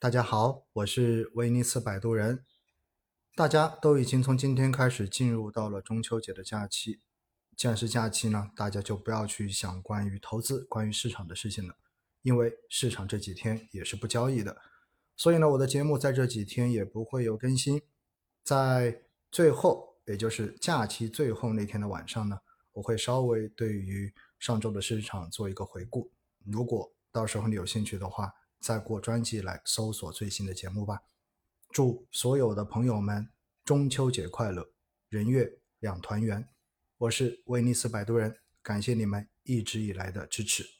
大家好，我是威尼斯摆渡人。大家都已经从今天开始进入到了中秋节的假期。既然是假期呢，大家就不要去想关于投资、关于市场的事情了，因为市场这几天也是不交易的。所以呢，我的节目在这几天也不会有更新。在最后，也就是假期最后那天的晚上呢，我会稍微对于上周的市场做一个回顾。如果到时候你有兴趣的话，再过专辑来搜索最新的节目吧。祝所有的朋友们中秋节快乐，人月两团圆。我是威尼斯摆渡人，感谢你们一直以来的支持。